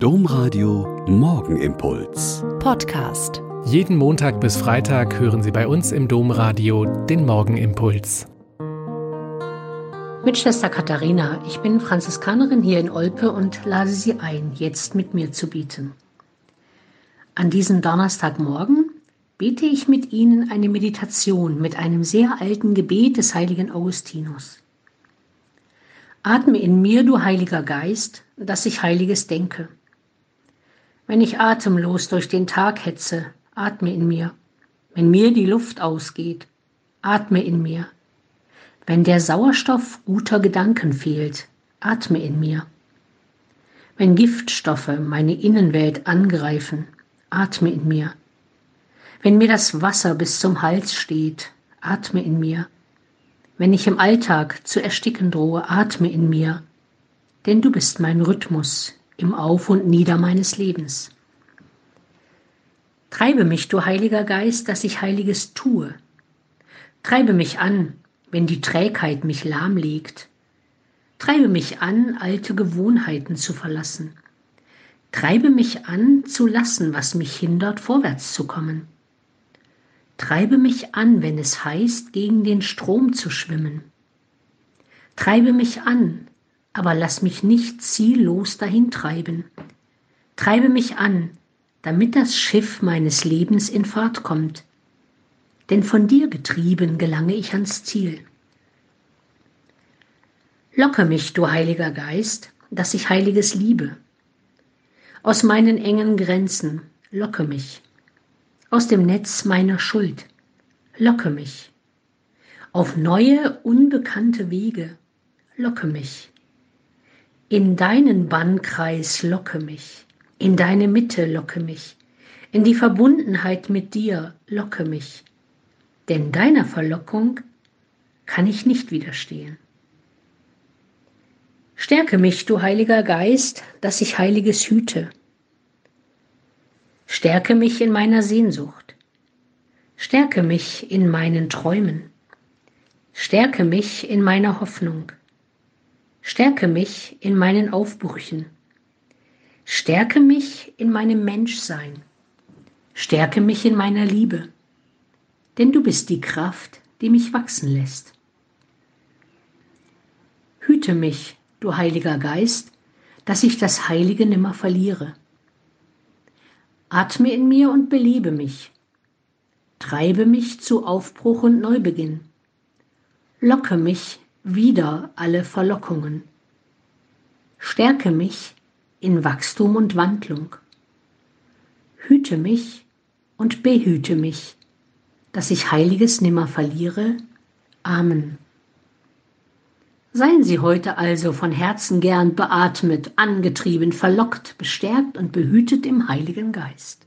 Domradio Morgenimpuls. Podcast. Jeden Montag bis Freitag hören Sie bei uns im Domradio den Morgenimpuls. Mit Schwester Katharina, ich bin Franziskanerin hier in Olpe und lade Sie ein, jetzt mit mir zu beten. An diesem Donnerstagmorgen bete ich mit Ihnen eine Meditation mit einem sehr alten Gebet des heiligen Augustinus. Atme in mir, du Heiliger Geist, dass ich Heiliges denke. Wenn ich atemlos durch den Tag hetze, atme in mir. Wenn mir die Luft ausgeht, atme in mir. Wenn der Sauerstoff guter Gedanken fehlt, atme in mir. Wenn Giftstoffe meine Innenwelt angreifen, atme in mir. Wenn mir das Wasser bis zum Hals steht, atme in mir. Wenn ich im Alltag zu ersticken drohe, atme in mir, denn du bist mein Rhythmus, im Auf und Nieder meines Lebens. Treibe mich, du Heiliger Geist, dass ich Heiliges tue. Treibe mich an, wenn die Trägheit mich lahmlegt. Treibe mich an, alte Gewohnheiten zu verlassen. Treibe mich an, zu lassen, was mich hindert, vorwärts zu kommen. Treibe mich an, wenn es heißt, gegen den Strom zu schwimmen. Treibe mich an, aber lass mich nicht ziellos dahintreiben. Treibe mich an, damit das Schiff meines Lebens in Fahrt kommt. Denn von dir getrieben gelange ich ans Ziel. Locke mich, du Heiliger Geist, dass ich Heiliges liebe. Aus meinen engen Grenzen locke mich. Aus dem Netz meiner Schuld locke mich. Auf neue, unbekannte Wege locke mich. In deinen Bannkreis locke mich, in deine Mitte locke mich, in die Verbundenheit mit dir locke mich, denn deiner Verlockung kann ich nicht widerstehen. Stärke mich, du Heiliger Geist, dass ich Heiliges hüte. Stärke mich in meiner Sehnsucht. Stärke mich in meinen Träumen. Stärke mich in meiner Hoffnung. Stärke mich in meinen Aufbrüchen. Stärke mich in meinem Menschsein. Stärke mich in meiner Liebe. Denn du bist die Kraft, die mich wachsen lässt. Hüte mich, du Heiliger Geist, dass ich das Heilige nimmer verliere. Atme in mir und belebe mich. Treibe mich zu Aufbruch und Neubeginn. Locke mich wieder alle Verlockungen. Stärke mich in Wachstum und Wandlung. Hüte mich und behüte mich, dass ich Heiliges nimmer verliere. Amen. Seien Sie heute also von Herzen gern beatmet, angetrieben, verlockt, bestärkt und behütet im Heiligen Geist.